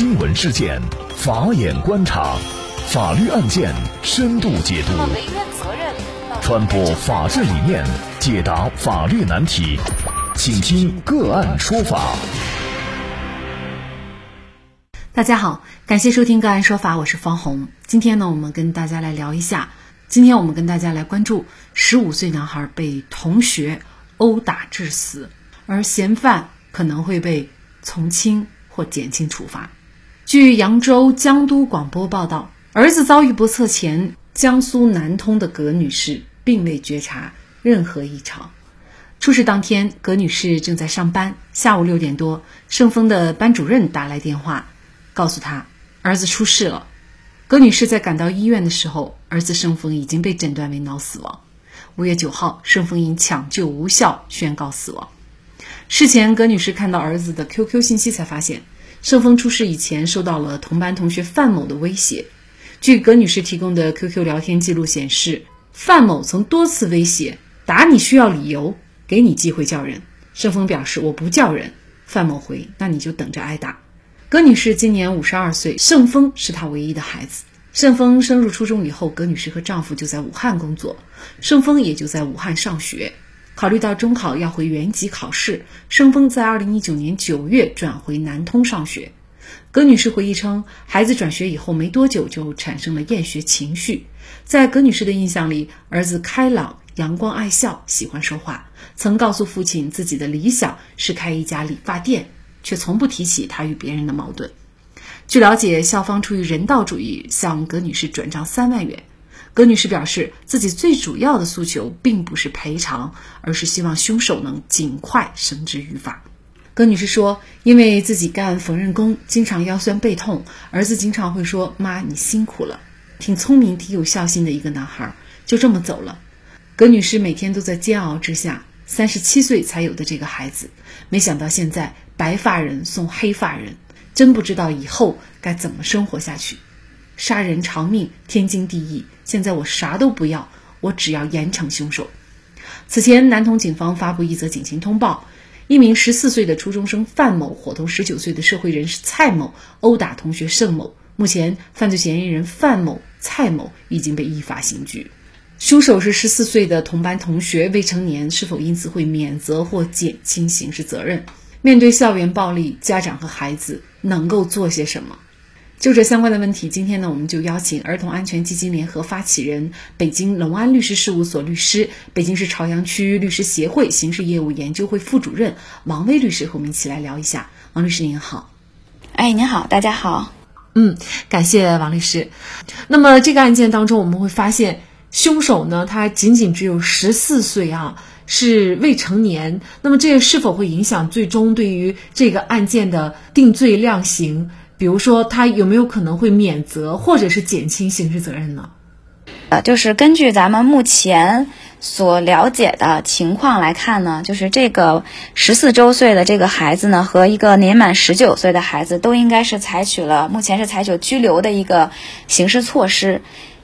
新闻事件，法眼观察，法律案件深度解读，传播法治理念，解答法律难题，请听个案说法。大家好，感谢收听个案说法，我是方红。今天呢，我们跟大家来聊一下。今天我们跟大家来关注：十五岁男孩被同学殴打致死，而嫌犯可能会被从轻或减轻处罚。据扬州江都广播报道，儿子遭遇不测前，江苏南通的葛女士并未觉察任何异常。出事当天，葛女士正在上班。下午六点多，盛丰的班主任打来电话，告诉她儿子出事了。葛女士在赶到医院的时候，儿子盛峰已经被诊断为脑死亡。五月九号，盛峰因抢救无效宣告死亡。事前，葛女士看到儿子的 QQ 信息，才发现盛峰出事以前受到了同班同学范某的威胁。据葛女士提供的 QQ 聊天记录显示，范某曾多次威胁打你需要理由，给你机会叫人。盛峰表示我不叫人。范某回那你就等着挨打。葛女士今年五十二岁，盛峰是她唯一的孩子。盛峰升入初中以后，葛女士和丈夫就在武汉工作，盛峰也就在武汉上学。考虑到中考要回原籍考试，盛峰在二零一九年九月转回南通上学。葛女士回忆称，孩子转学以后没多久就产生了厌学情绪。在葛女士的印象里，儿子开朗、阳光、爱笑，喜欢说话，曾告诉父亲自己的理想是开一家理发店。却从不提起他与别人的矛盾。据了解，校方出于人道主义向葛女士转账三万元。葛女士表示，自己最主要的诉求并不是赔偿，而是希望凶手能尽快绳之于法。葛女士说：“因为自己干缝纫工，经常腰酸背痛，儿子经常会说‘妈，你辛苦了’，挺聪明、挺有孝心的一个男孩，就这么走了。”葛女士每天都在煎熬之下。三十七岁才有的这个孩子，没想到现在白发人送黑发人，真不知道以后该怎么生活下去。杀人偿命，天经地义。现在我啥都不要，我只要严惩凶手。此前，南通警方发布一则警情通报：一名十四岁的初中生范某伙同十九岁的社会人士蔡某殴打同学盛某。目前，犯罪嫌疑人范某、蔡某已经被依法刑拘。凶手是十四岁的同班同学，未成年，是否因此会免责或减轻刑事责任？面对校园暴力，家长和孩子能够做些什么？就这相关的问题，今天呢，我们就邀请儿童安全基金联合发起人、北京隆安律师事务所律师、北京市朝阳区律师协会刑事业务研究会副主任王威律师和我们一起来聊一下。王律师您好，哎，您好，大家好，嗯，感谢王律师。那么这个案件当中，我们会发现。凶手呢，他仅仅只有十四岁啊，是未成年。那么，这是否会影响最终对于这个案件的定罪量刑？比如说，他有没有可能会免责，或者是减轻刑事责任呢？呃，就是根据咱们目前所了解的情况来看呢，就是这个十四周岁的这个孩子呢，和一个年满十九岁的孩子，都应该是采取了目前是采取拘留的一个刑事措施。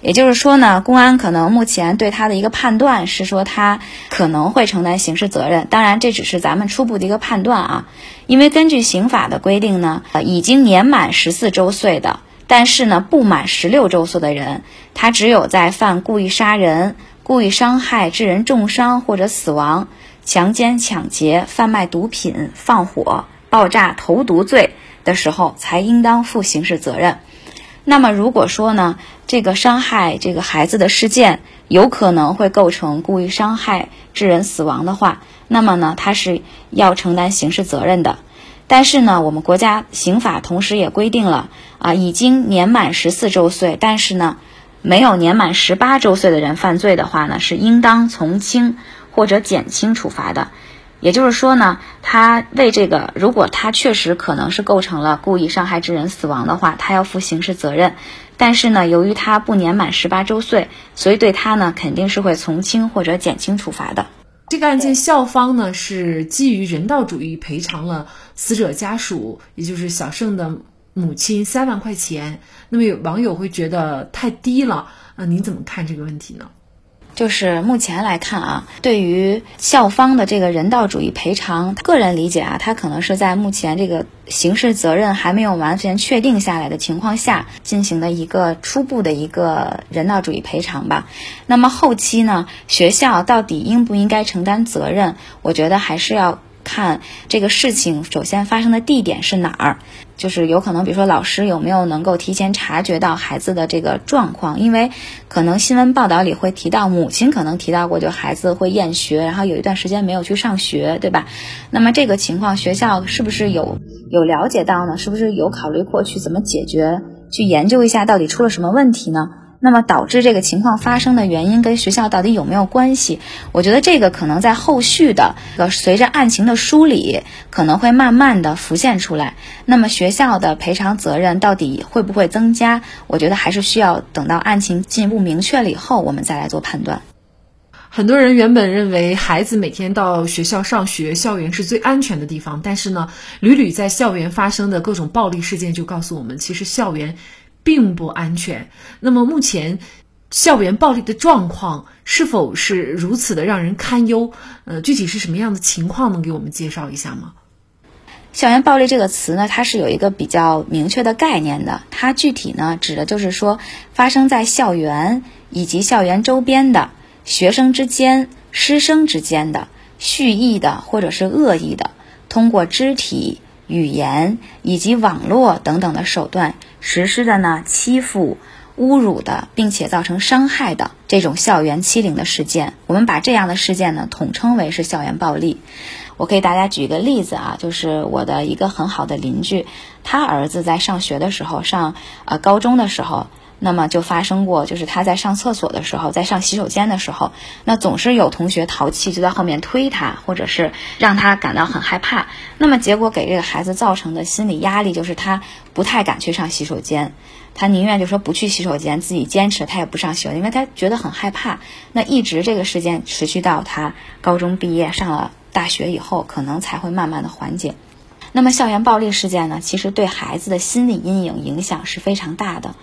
也就是说呢，公安可能目前对他的一个判断是说他可能会承担刑事责任。当然，这只是咱们初步的一个判断啊。因为根据刑法的规定呢，呃，已经年满十四周岁的，但是呢不满十六周岁的人，他只有在犯故意杀人、故意伤害致人重伤或者死亡、强奸、抢劫、贩卖毒品、放火、爆炸、投毒罪的时候，才应当负刑事责任。那么，如果说呢，这个伤害这个孩子的事件有可能会构成故意伤害致人死亡的话，那么呢，他是要承担刑事责任的。但是呢，我们国家刑法同时也规定了啊，已经年满十四周岁，但是呢，没有年满十八周岁的人犯罪的话呢，是应当从轻或者减轻处罚的。也就是说呢，他为这个，如果他确实可能是构成了故意伤害致人死亡的话，他要负刑事责任。但是呢，由于他不年满十八周岁，所以对他呢肯定是会从轻或者减轻处罚的。这个案件校方呢是基于人道主义赔偿了死者家属，也就是小盛的母亲三万块钱。那么有网友会觉得太低了，啊，您怎么看这个问题呢？就是目前来看啊，对于校方的这个人道主义赔偿，个人理解啊，他可能是在目前这个刑事责任还没有完全确定下来的情况下进行的一个初步的一个人道主义赔偿吧。那么后期呢，学校到底应不应该承担责任？我觉得还是要。看这个事情，首先发生的地点是哪儿？就是有可能，比如说老师有没有能够提前察觉到孩子的这个状况？因为可能新闻报道里会提到，母亲可能提到过，就孩子会厌学，然后有一段时间没有去上学，对吧？那么这个情况，学校是不是有有了解到呢？是不是有考虑过去怎么解决？去研究一下到底出了什么问题呢？那么导致这个情况发生的原因跟学校到底有没有关系？我觉得这个可能在后续的呃随着案情的梳理，可能会慢慢的浮现出来。那么学校的赔偿责任到底会不会增加？我觉得还是需要等到案情进一步明确了以后，我们再来做判断。很多人原本认为孩子每天到学校上学，校园是最安全的地方，但是呢，屡屡在校园发生的各种暴力事件就告诉我们，其实校园。并不安全。那么目前，校园暴力的状况是否是如此的让人堪忧？呃，具体是什么样的情况？能给我们介绍一下吗？校园暴力这个词呢，它是有一个比较明确的概念的。它具体呢，指的就是说发生在校园以及校园周边的学生之间、师生之间的蓄意的或者是恶意的，通过肢体。语言以及网络等等的手段实施的呢欺负、侮辱的，并且造成伤害的这种校园欺凌的事件，我们把这样的事件呢统称为是校园暴力。我给大家举一个例子啊，就是我的一个很好的邻居，他儿子在上学的时候，上呃高中的时候。那么就发生过，就是他在上厕所的时候，在上洗手间的时候，那总是有同学淘气，就在后面推他，或者是让他感到很害怕。那么结果给这个孩子造成的心理压力，就是他不太敢去上洗手间，他宁愿就说不去洗手间，自己坚持，他也不上洗手间，因为他觉得很害怕。那一直这个事件持续到他高中毕业，上了大学以后，可能才会慢慢的缓解。那么校园暴力事件呢，其实对孩子的心理阴影影响是非常大的。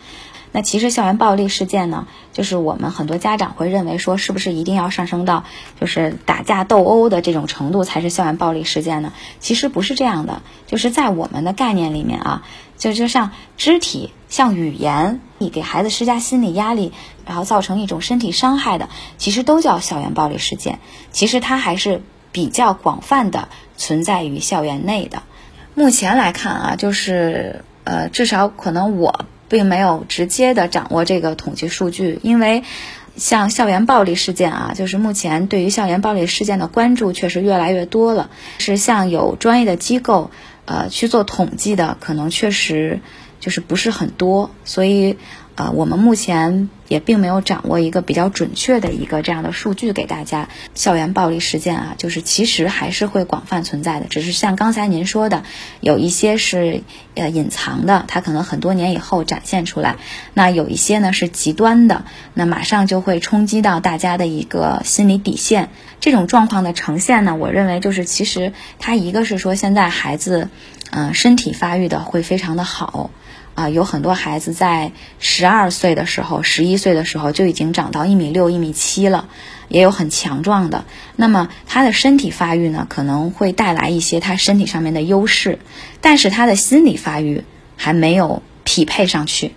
那其实校园暴力事件呢，就是我们很多家长会认为说，是不是一定要上升到就是打架斗殴的这种程度才是校园暴力事件呢？其实不是这样的，就是在我们的概念里面啊，就就像肢体、像语言，你给孩子施加心理压力，然后造成一种身体伤害的，其实都叫校园暴力事件。其实它还是比较广泛的存在于校园内的。目前来看啊，就是呃，至少可能我。并没有直接的掌握这个统计数据，因为像校园暴力事件啊，就是目前对于校园暴力事件的关注确实越来越多了。是像有专业的机构呃去做统计的，可能确实就是不是很多，所以。呃，我们目前也并没有掌握一个比较准确的一个这样的数据给大家。校园暴力事件啊，就是其实还是会广泛存在的，只是像刚才您说的，有一些是呃隐藏的，它可能很多年以后展现出来；那有一些呢是极端的，那马上就会冲击到大家的一个心理底线。这种状况的呈现呢，我认为就是其实它一个是说现在孩子，嗯，身体发育的会非常的好。啊，有很多孩子在十二岁的时候、十一岁的时候就已经长到一米六、一米七了，也有很强壮的。那么他的身体发育呢，可能会带来一些他身体上面的优势，但是他的心理发育还没有匹配上去。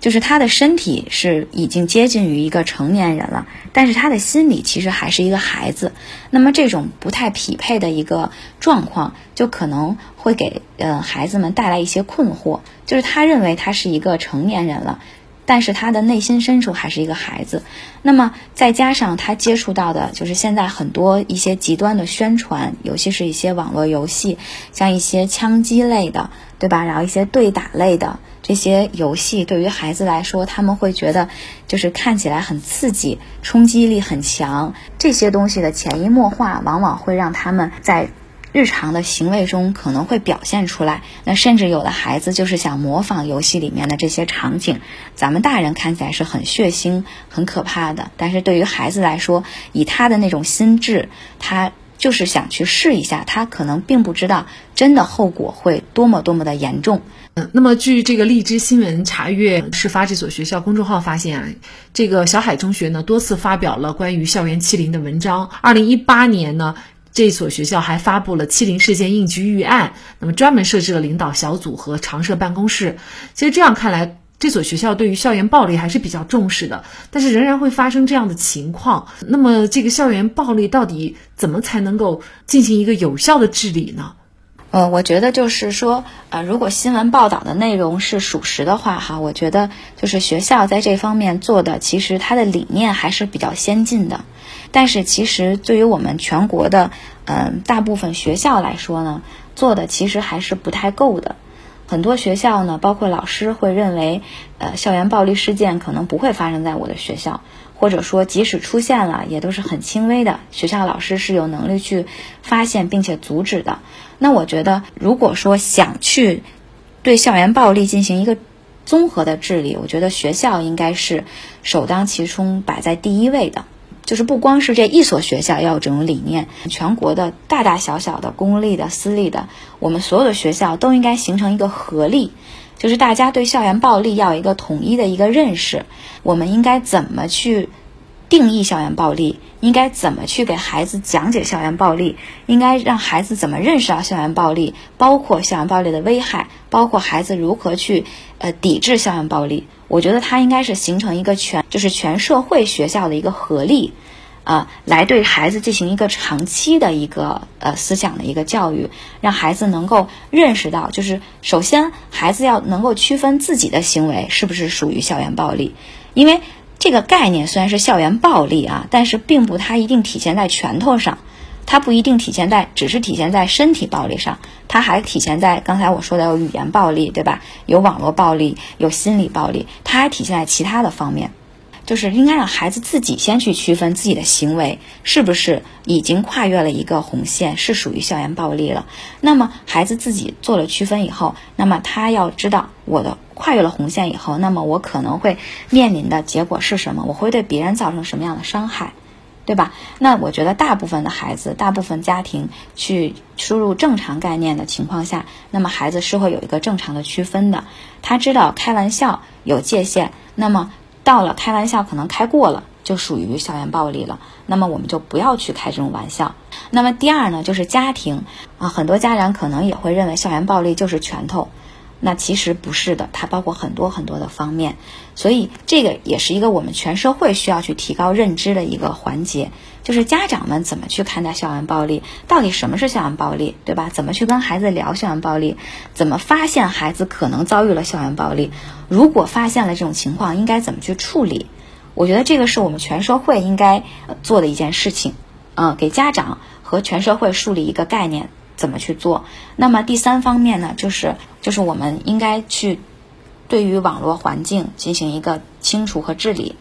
就是他的身体是已经接近于一个成年人了，但是他的心理其实还是一个孩子。那么这种不太匹配的一个状况，就可能会给呃孩子们带来一些困惑。就是他认为他是一个成年人了，但是他的内心深处还是一个孩子。那么再加上他接触到的，就是现在很多一些极端的宣传，尤其是一些网络游戏，像一些枪击类的，对吧？然后一些对打类的。这些游戏对于孩子来说，他们会觉得就是看起来很刺激，冲击力很强。这些东西的潜移默化，往往会让他们在日常的行为中可能会表现出来。那甚至有的孩子就是想模仿游戏里面的这些场景，咱们大人看起来是很血腥、很可怕的，但是对于孩子来说，以他的那种心智，他。就是想去试一下，他可能并不知道真的后果会多么多么的严重。嗯，那么据这个荔枝新闻查阅事发这所学校公众号发现啊，这个小海中学呢多次发表了关于校园欺凌的文章。二零一八年呢，这所学校还发布了欺凌事件应急预案，那么专门设置了领导小组和常设办公室。其实这样看来，这所学校对于校园暴力还是比较重视的，但是仍然会发生这样的情况。那么这个校园暴力到底怎么才能够进行一个有效的治理呢？呃，我觉得就是说，呃，如果新闻报道的内容是属实的话，哈，我觉得就是学校在这方面做的，其实它的理念还是比较先进的。但是，其实对于我们全国的，嗯，大部分学校来说呢，做的其实还是不太够的。很多学校呢，包括老师会认为，呃，校园暴力事件可能不会发生在我的学校。或者说，即使出现了，也都是很轻微的。学校老师是有能力去发现并且阻止的。那我觉得，如果说想去对校园暴力进行一个综合的治理，我觉得学校应该是首当其冲摆在第一位的。就是不光是这一所学校要有这种理念，全国的大大小小的公立的、私立的，我们所有的学校都应该形成一个合力。就是大家对校园暴力要有一个统一的一个认识，我们应该怎么去定义校园暴力？应该怎么去给孩子讲解校园暴力？应该让孩子怎么认识到校园暴力？包括校园暴力的危害，包括孩子如何去呃抵制校园暴力？我觉得它应该是形成一个全，就是全社会学校的一个合力。啊，来对孩子进行一个长期的一个呃思想的一个教育，让孩子能够认识到，就是首先孩子要能够区分自己的行为是不是属于校园暴力，因为这个概念虽然是校园暴力啊，但是并不它一定体现在拳头上，它不一定体现在只是体现在身体暴力上，它还体现在刚才我说的有语言暴力，对吧？有网络暴力，有心理暴力，它还体现在其他的方面。就是应该让孩子自己先去区分自己的行为是不是已经跨越了一个红线，是属于校园暴力了。那么孩子自己做了区分以后，那么他要知道我的跨越了红线以后，那么我可能会面临的结果是什么？我会对别人造成什么样的伤害，对吧？那我觉得大部分的孩子，大部分家庭去输入正常概念的情况下，那么孩子是会有一个正常的区分的。他知道开玩笑有界限，那么。到了开玩笑可能开过了，就属于校园暴力了。那么我们就不要去开这种玩笑。那么第二呢，就是家庭啊，很多家长可能也会认为校园暴力就是拳头。那其实不是的，它包括很多很多的方面，所以这个也是一个我们全社会需要去提高认知的一个环节，就是家长们怎么去看待校园暴力，到底什么是校园暴力，对吧？怎么去跟孩子聊校园暴力，怎么发现孩子可能遭遇了校园暴力，如果发现了这种情况，应该怎么去处理？我觉得这个是我们全社会应该做的一件事情，嗯，给家长和全社会树立一个概念。怎么去做？那么第三方面呢，就是就是我们应该去对于网络环境进行一个清除和治理。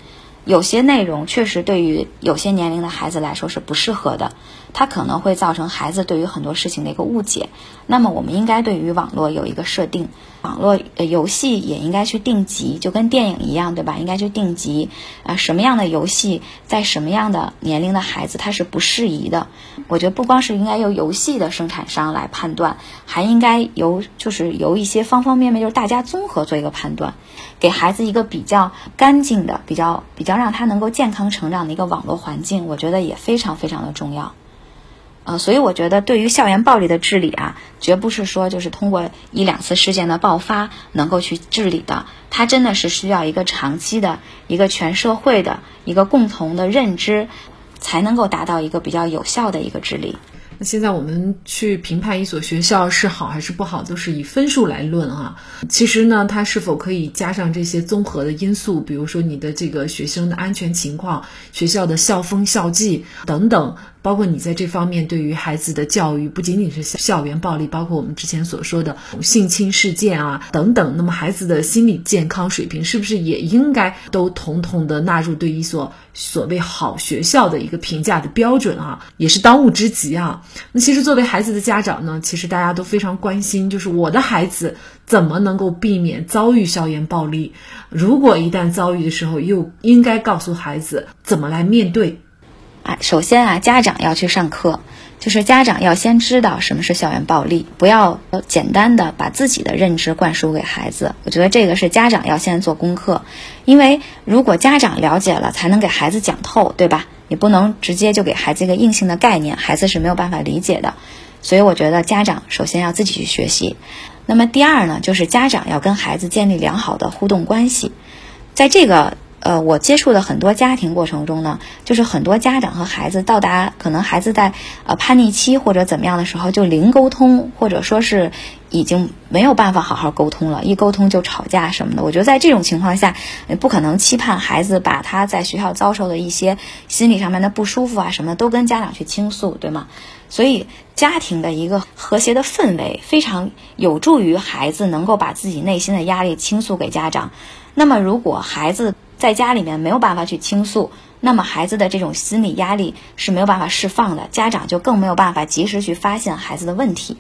有些内容确实对于有些年龄的孩子来说是不适合的，它可能会造成孩子对于很多事情的一个误解。那么我们应该对于网络有一个设定，网络游戏也应该去定级，就跟电影一样，对吧？应该去定级啊，什么样的游戏在什么样的年龄的孩子他是不适宜的。我觉得不光是应该由游戏的生产商来判断，还应该由就是由一些方方面面，就是大家综合做一个判断。给孩子一个比较干净的、比较比较让他能够健康成长的一个网络环境，我觉得也非常非常的重要。呃，所以我觉得对于校园暴力的治理啊，绝不是说就是通过一两次事件的爆发能够去治理的，它真的是需要一个长期的一个全社会的一个共同的认知，才能够达到一个比较有效的一个治理。那现在我们去评判一所学校是好还是不好，都是以分数来论啊。其实呢，它是否可以加上这些综合的因素，比如说你的这个学生的安全情况、学校的校风校纪等等。包括你在这方面对于孩子的教育，不仅仅是校园暴力，包括我们之前所说的性侵事件啊等等。那么孩子的心理健康水平是不是也应该都统统的纳入对一所所谓好学校的一个评价的标准啊？也是当务之急啊。那其实作为孩子的家长呢，其实大家都非常关心，就是我的孩子怎么能够避免遭遇校园暴力？如果一旦遭遇的时候，又应该告诉孩子怎么来面对？啊，首先啊，家长要去上课。就是家长要先知道什么是校园暴力，不要简单的把自己的认知灌输给孩子。我觉得这个是家长要先做功课，因为如果家长了解了，才能给孩子讲透，对吧？你不能直接就给孩子一个硬性的概念，孩子是没有办法理解的。所以我觉得家长首先要自己去学习。那么第二呢，就是家长要跟孩子建立良好的互动关系，在这个。呃，我接触的很多家庭过程中呢，就是很多家长和孩子到达可能孩子在呃叛逆期或者怎么样的时候就零沟通，或者说是已经没有办法好好沟通了，一沟通就吵架什么的。我觉得在这种情况下，不可能期盼孩子把他在学校遭受的一些心理上面的不舒服啊什么都跟家长去倾诉，对吗？所以家庭的一个和谐的氛围非常有助于孩子能够把自己内心的压力倾诉给家长。那么如果孩子，在家里面没有办法去倾诉，那么孩子的这种心理压力是没有办法释放的，家长就更没有办法及时去发现孩子的问题，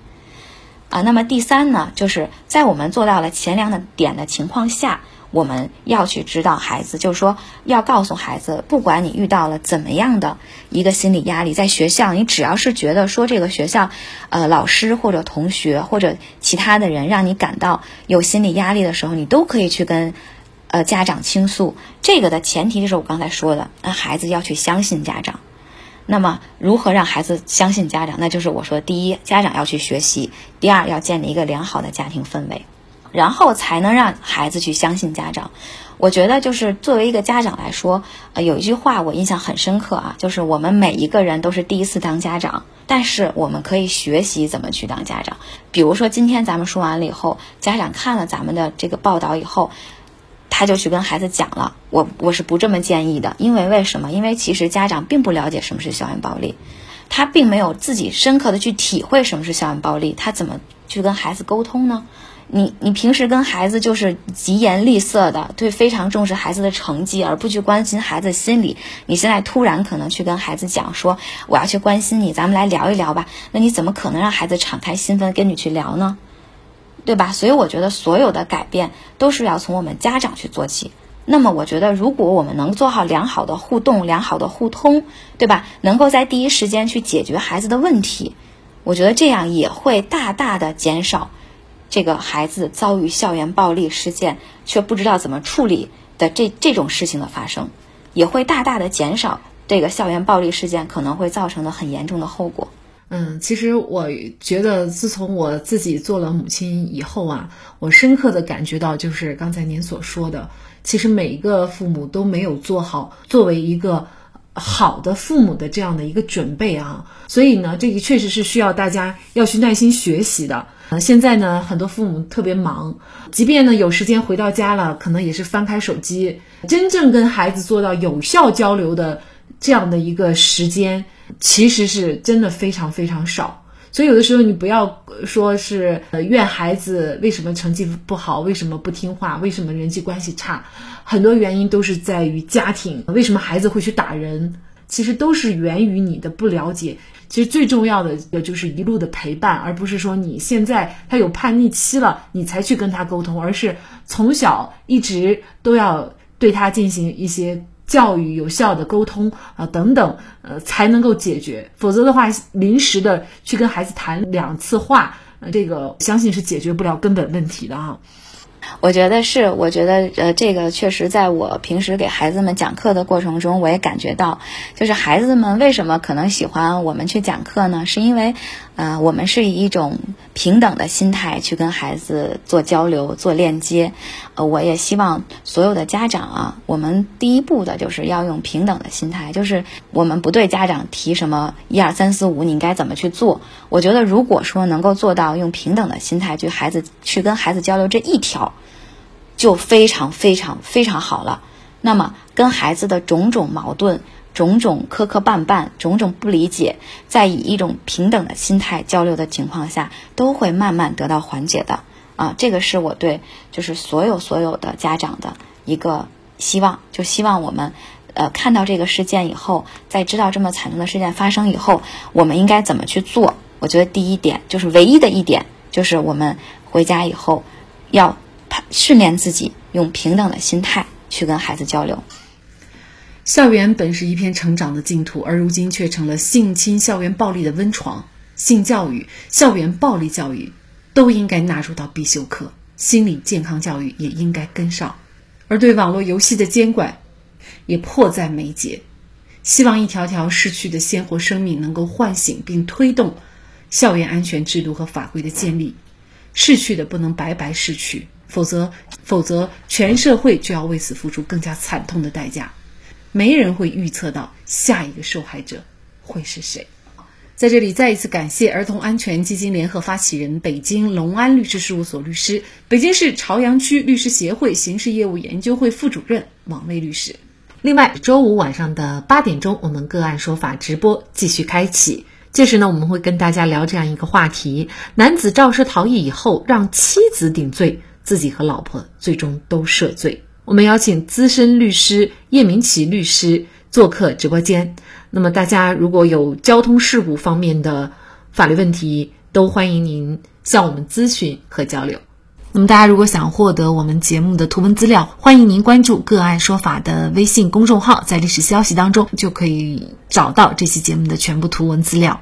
啊，那么第三呢，就是在我们做到了前两的点的情况下，我们要去指导孩子，就是说要告诉孩子，不管你遇到了怎么样的一个心理压力，在学校，你只要是觉得说这个学校，呃，老师或者同学或者其他的人让你感到有心理压力的时候，你都可以去跟。呃，家长倾诉这个的前提就是我刚才说的，那孩子要去相信家长。那么，如何让孩子相信家长？那就是我说，第一，家长要去学习；第二，要建立一个良好的家庭氛围，然后才能让孩子去相信家长。我觉得，就是作为一个家长来说，呃，有一句话我印象很深刻啊，就是我们每一个人都是第一次当家长，但是我们可以学习怎么去当家长。比如说，今天咱们说完了以后，家长看了咱们的这个报道以后。他就去跟孩子讲了，我我是不这么建议的，因为为什么？因为其实家长并不了解什么是校园暴力，他并没有自己深刻的去体会什么是校园暴力，他怎么去跟孩子沟通呢？你你平时跟孩子就是疾言厉色的，对非常重视孩子的成绩，而不去关心孩子心理。你现在突然可能去跟孩子讲说，我要去关心你，咱们来聊一聊吧，那你怎么可能让孩子敞开心扉跟你去聊呢？对吧？所以我觉得所有的改变都是要从我们家长去做起。那么我觉得，如果我们能做好良好的互动、良好的互通，对吧？能够在第一时间去解决孩子的问题，我觉得这样也会大大的减少这个孩子遭遇校园暴力事件却不知道怎么处理的这这种事情的发生，也会大大的减少这个校园暴力事件可能会造成的很严重的后果。嗯，其实我觉得，自从我自己做了母亲以后啊，我深刻的感觉到，就是刚才您所说的，其实每一个父母都没有做好作为一个好的父母的这样的一个准备啊。所以呢，这个确实是需要大家要去耐心学习的。呃，现在呢，很多父母特别忙，即便呢有时间回到家了，可能也是翻开手机，真正跟孩子做到有效交流的这样的一个时间。其实是真的非常非常少，所以有的时候你不要说是呃怨孩子为什么成绩不好，为什么不听话，为什么人际关系差，很多原因都是在于家庭。为什么孩子会去打人？其实都是源于你的不了解。其实最重要的就是一路的陪伴，而不是说你现在他有叛逆期了，你才去跟他沟通，而是从小一直都要对他进行一些。教育有效的沟通啊等等，呃才能够解决，否则的话，临时的去跟孩子谈两次话，这个相信是解决不了根本问题的啊。我觉得是，我觉得呃，这个确实在我平时给孩子们讲课的过程中，我也感觉到，就是孩子们为什么可能喜欢我们去讲课呢？是因为，呃，我们是以一种平等的心态去跟孩子做交流、做链接。呃，我也希望所有的家长啊，我们第一步的就是要用平等的心态，就是我们不对家长提什么一二三四五，你该怎么去做。我觉得，如果说能够做到用平等的心态去孩子去跟孩子交流这一条。就非常非常非常好了。那么，跟孩子的种种矛盾、种种磕磕绊绊、种种不理解，在以一种平等的心态交流的情况下，都会慢慢得到缓解的。啊，这个是我对就是所有所有的家长的一个希望，就希望我们呃看到这个事件以后，在知道这么惨重的事件发生以后，我们应该怎么去做？我觉得第一点就是唯一的一点，就是我们回家以后要。训练自己用平等的心态去跟孩子交流。校园本是一片成长的净土，而如今却成了性侵、校园暴力的温床。性教育、校园暴力教育都应该纳入到必修课，心理健康教育也应该跟上。而对网络游戏的监管也迫在眉睫。希望一条条逝去的鲜活生命能够唤醒并推动校园安全制度和法规的建立。逝去的不能白白逝去，否则，否则全社会就要为此付出更加惨痛的代价。没人会预测到下一个受害者会是谁。在这里，再一次感谢儿童安全基金联合发起人、北京隆安律师事务所律师、北京市朝阳区律师协会刑事业务研究会副主任王卫律师。另外，周五晚上的八点钟，我们个案说法直播继续开启。届时呢，我们会跟大家聊这样一个话题：男子肇事逃逸以后，让妻子顶罪，自己和老婆最终都涉罪。我们邀请资深律师叶明奇律师做客直播间。那么，大家如果有交通事故方面的法律问题，都欢迎您向我们咨询和交流。那么，大家如果想获得我们节目的图文资料，欢迎您关注“个案说法”的微信公众号，在历史消息当中就可以找到这期节目的全部图文资料。